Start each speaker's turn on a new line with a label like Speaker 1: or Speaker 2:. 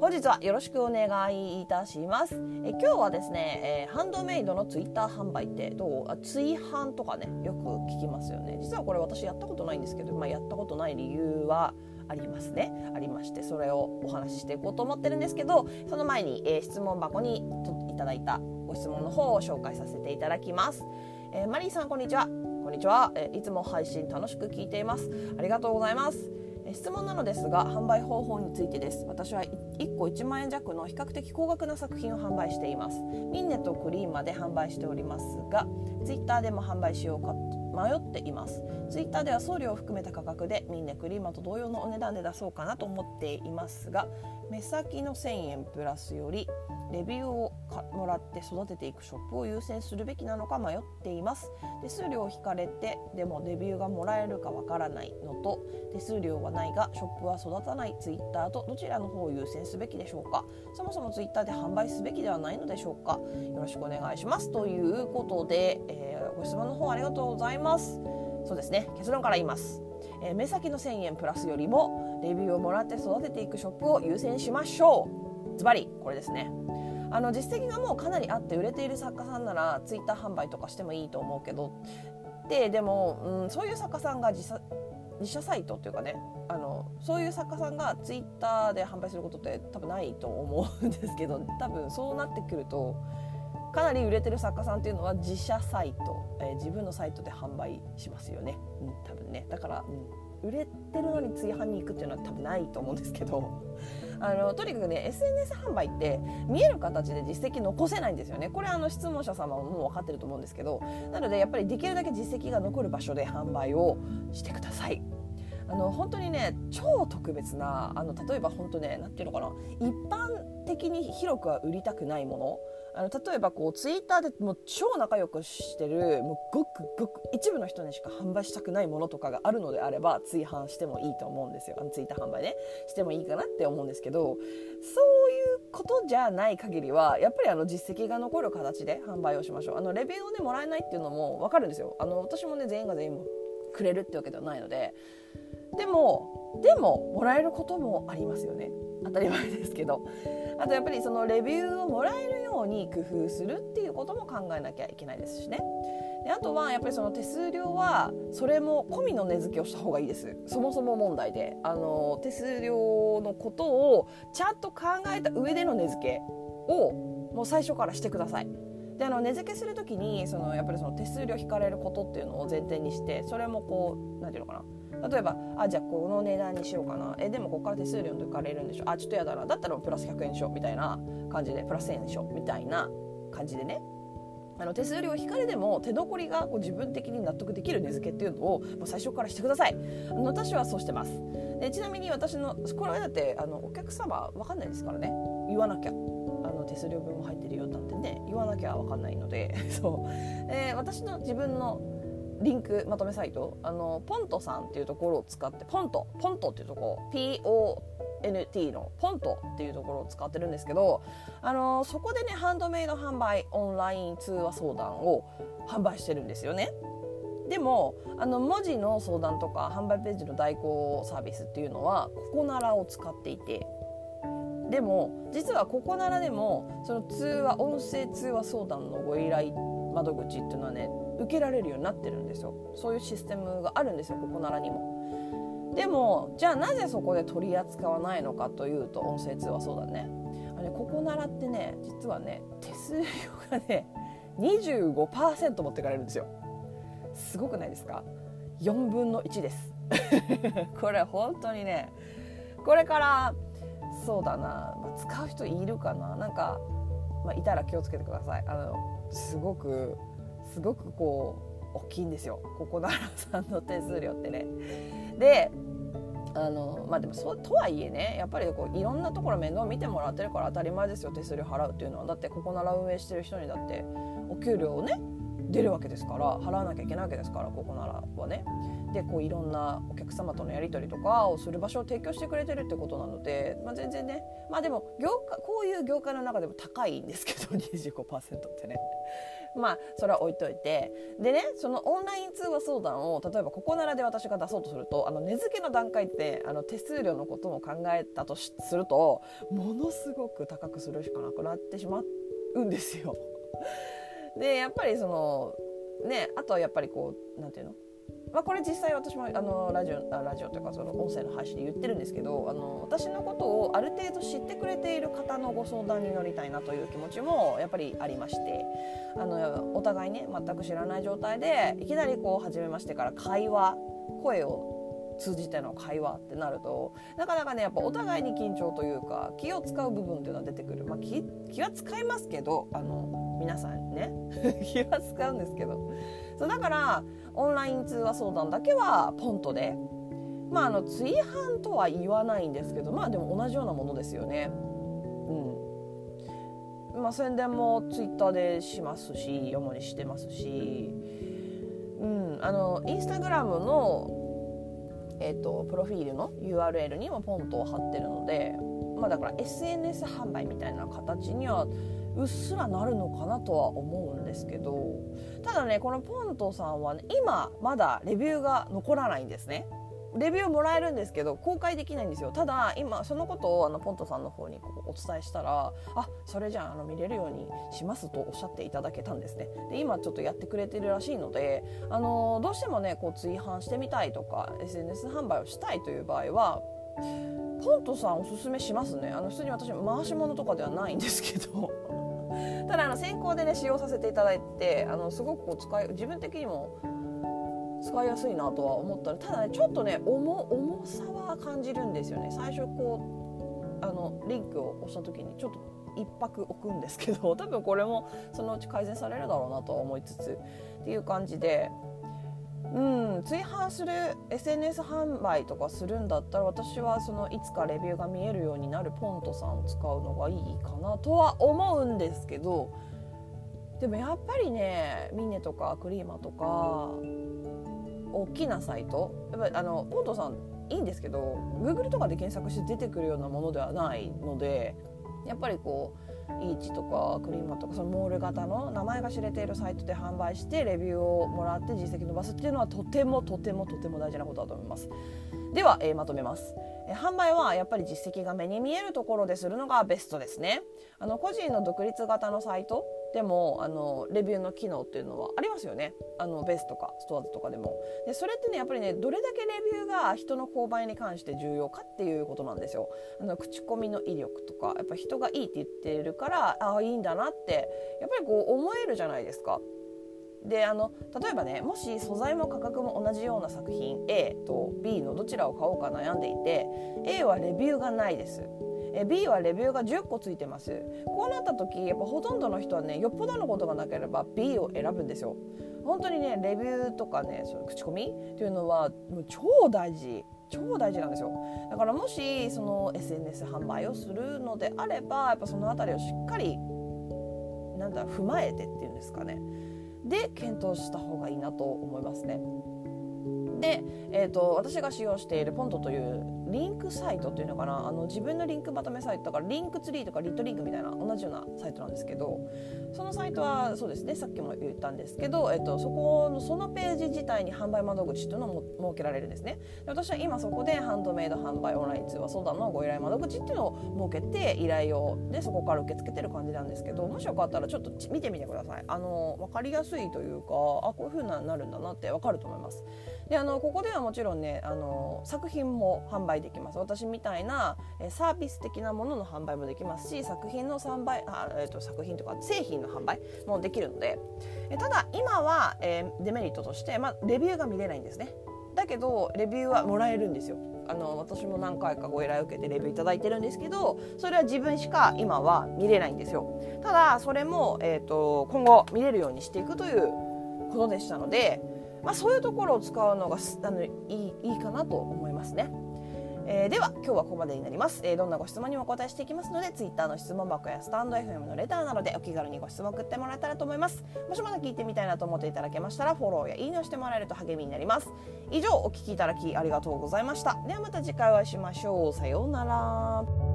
Speaker 1: 本日はよろしくお願いいたします。え今日はですね、えー、ハンドメイドのツイッター販売ってどう？あ追販とかねよく聞きますよね。実はこれ私やったことないんですけど、まあ、やったことない理由はありますね。ありましてそれをお話ししていこうと思ってるんですけどその前に、えー、質問箱にいただいたご質問の方を紹介させていただきます、えー、マリーさんこんにちは。こんにちは、えいつも配信楽しく聞いています。ありがとうございます。質問なのですが販売方法についてです。私は1個1万円弱の比較的高額な作品を販売しています。ミンネとクリーンまで販売しておりますが Twitter でも販売しようか迷っています。Twitter では送料を含めた価格でミンネクリーマと同様のお値段で出そうかなと思っていますが目先の1000円プラスよりレビューをもらって育てていくショップを優先するべきなのか迷っています。手数料を引かれてでもレビューがもらえるかわからないのと手数料はないがショップは育たない。ツイッターとどちらの方を優先すべきでしょうか。そもそもツイッターで販売すべきではないのでしょうか。よろしくお願いします。ということで、えー、ご質問の方ありがとうございます。そうですね。結論から言います。えー、目先の1000円プラスよりもレビューをもらって育てていくショップを優先しましょう。ズバリこれですね。あの実績がもうかなりあって売れている作家さんならツイッター販売とかしてもいいと思うけど。ででも、うん、そういう作家さんが自自社サイトっていうかね。あのそういう作家さんがツイッターで販売することって多分ないと思うんですけど多分そうなってくるとかなり売れてる作家さんっていうのは自社サイト、えー、自分のサイトで販売しますよね、うん、多分ね。だから、うん、売れてるのに追販に行くっていうのは多分ないと思うんですけどあのとにかくね SNS 販売って見える形で実績残せないんですよねこれあの質問者様ももう分かってると思うんですけどなのでやっぱりできるだけ実績が残る場所で販売をしてください。あの本当にね超特別なあの例えば本当ね何ていうのかな一般的に広くは売りたくないもの。あの例えばこうツイッターでもう超仲良くしてるもうごくごく一部の人にしか販売したくないものとかがあるのであれば追販してもいいと思うんですよ。あのツイッター販売ね。してもいいかなって思うんですけどそういうことじゃない限りはやっぱりあの実績が残る形で販売をしましょう。あのレビューをねもらえないっていうのも分かるんですよ。あの私もね全員が全員くれるってわけではないのででもでももらえることもありますよね。当たり前ですけど。あとやっぱりそのレビューをもらえるように工夫するっていうことも考えなきゃいけないですしね。であとはやっぱりその手数料はそれも込みの値付けをした方がいいです。そもそも問題で。あの手数料のことをちゃんと考えた上での値付けをもう最初からしてください。であの値付けする時にそのやっぱりその手数料引かれることっていうのを前提にしてそれもこう何て言うのかな。例えばあじゃあこの値段にしようかな。えでもここから手数料抜かれるんでしょ。あちょっとやだな。だったらプラス100円にしよう。みたいな感じでプラス1000円にしよう。みたいな感じでね。あの手数料引かれでも手残りがこう自分的に納得できる値付けっていうのをもう最初からしてください。あの私はそうしてます。でちなみに私のこれはだってあのお客様分かんないですからね。言わなきゃ。の手数料分も入ってるよなんてね言わなきゃ分かんないので そう、で私の自分のリンクまとめサイトあのポントさんっていうところを使ってポントポントっていうところ PONT のポントっていうところを使ってるんですけどあのそこでねハンドメイド販売オンライン通話相談を販売してるんですよね。でもあの文字の相談とか販売ページの代行サービスっていうのはココナラを使っていてでも実はココナラでもその通話音声通話相談のご依頼窓口っていうのはね受けられるようになってるんですよ。そういうシステムがあるんですよここならにも。でもじゃあなぜそこで取り扱わないのかというと音声通話そうだね。あれここならってね実はね手数料がね25%持ってかれるんですよ。すごくないですか？4分の1です。これ本当にねこれからそうだな、まあ、使う人いるかな。なんか、まあ、いたら気をつけてください。あのすごくすごくこう大きいんですよ。ここ奈良さんの手数料ってね。であのまあでもそうとはいえねやっぱりこういろんなところ面倒見てもらってるから当たり前ですよ。手数料払うっていうのは。だってここなら運営してる人にだってお給料をね出るわけですから払わなきゃいけないわけですからここならはね。でこういろんなお客様とのやり取りとかをする場所を提供してくれてるってことなので、まあ、全然ねまあでも業界こういう業界の中でも高いんですけど 25%ってね。まあそれは置いといてでねそのオンライン通話相談を例えばここならで私が出そうとするとあの値付けの段階ってあの手数料のことも考えたとするとものすごく高くするしかなくなってしまうんですよ。でやっぱりそのねあとはやっぱりこうなんていうの？まあ、これ実際私もあのラジオラジオというかその音声の配信で言ってるんですけどあの私のことをある程度知ってくれている方のご相談に乗りたいなという気持ちもやっぱりありましてあのお互いね全く知らない状態でいきなりこう初めましてから会話声を通じての会話ってなるとなかなかねやっぱお互いに緊張というか気を使う部分っていうのは出てくる、まあ、気気は使いますけどあの皆さんね。気は使うんですけど。そうだからオンライン通話相談だけはポントで。まああの追販とは言わないんですけどまあでも同じようなものですよね。うん。まあ、宣伝もツイッターでしますし主にしてますし、うん、あのインスタグラムの、えーと、プロフィールの URL にもポンと貼ってるので、まあ、だから SNS 販売みたいな形にはうっすらなるのかなとは思うんですけどただねこのポントさんは、ね、今まだレビューが残らないんですね。レビューもらえるんですけど公開できないんですよ。ただ今そのことをあのポントさんの方にこうお伝えしたらあそれじゃあの見れるようにしますとおっしゃっていただけたんですね。で今ちょっとやってくれてるらしいのであのどうしてもねこう追販してみたいとか SNS 販売をしたいという場合はポントさんおすすめしますね。あの普通に私回し物とかではないんですけど。ただあの先行でね使用させていただいてあのすごくこう使い自分的にも使いやすいなとは思ったらただねちょっとね重さは感じるんですよね。最初こうあのリンクを押した時にちょっと一泊置くんですけど 多分これもそのうち改善されるだろうなとは思いつつっていう感じで。うん追販する SNS 販売とかするんだったら私はそのいつかレビューが見えるようになるポントさんを使うのがいいかなとは思うんですけどでもやっぱりねミネとかクリーマとか大きなサイト？やっぱあのポントさんいいんですけど Google とかで検索して出てくるようなものではないのでやっぱりこうイーチとかクリーマとかそのモール型の名前が知れているサイトで販売してレビューをもらって実績伸ばすっていうのはとてもとてもとても大事なことだと思います。では、えー、まとめます、販売はやっぱり実績が目に見えるところでするのがベストですね。あの個人の独立型のサイトでもあのレビューの機能っていうのはありますよね。あのベースとかストアーズとかでも。でそれってねやっぱりねどれだけレビューが人の購買に関して重要かっていうことなんですよ。あの口コミの威力とかやっぱ人がいいって言ってるからああいいんだなってやっぱりこう思えるじゃないですか。であの例えばねもし素材も価格も同じような作品 A と B のどちらを買おうか悩んでいて A はレビューがないです。え B はレビューが10個ついてます。こうなった時やっぱほとんどの人はねよっぽどのことがなければ B を選ぶんですよ。本当にねレビューとかねその口コミっていうのはもう超大事。超大事なんですよ。だからもしその SNS 販売をするのであればやっぱその辺りをしっかりなんだ踏まえてっていうんですかね。で検討した方がいいなと思いますね。で、えーと、私が使用しているポントというリンクサイトっていうのかな？あの自分のリンクまとめサイトだからリンクツリーとかリットリンクみたいな同じようなサイトなんですけどそのサイトはそうですねさっきも言ったんですけど、えーと、そこのそのページ自体に販売窓口っていうのも設けられるんですね。で私は今そこでハンドメイド販売オンライン通話相談のご依頼窓口っていうのを設けて依頼をでそこから受け付けてる感じなんですけどもしよかったらちょっと見てみてください。あの分かりやすいというかあこういう風になるんだなって分かると思います。であのここではもちろんねあの作品も販売できます。私みたいなサービス的なものの販売もできますし作品の販売あ、えーと、作品とか製品の販売もできるのでただ今は、えー、デメリットとして、まあ、レビューが見れないんですね。だけどレビューはもらえるんですよ。あの私も何回かご依頼を受けてレビュー頂いてるんですけどそれは自分しか今は見れないんですよ。ただそれも、えーと今後見れるようにしていくということでしたのでまあ、そういうところを使うのがあのいいいいかなと思いますね。えー、では今日はここまでになります、えー、どんなご質問にもお答えしていきますので Twitter の質問箱やスタンド FM のレターなどでお気軽にご質問送ってもらえたらと思います。もしまだ聞いてみたいなと思っていただけましたらフォローやいいねをしてもらえると励みになります。以上お聞きいただきありがとうございました。ではまた次回お会いしましょう。さようなら。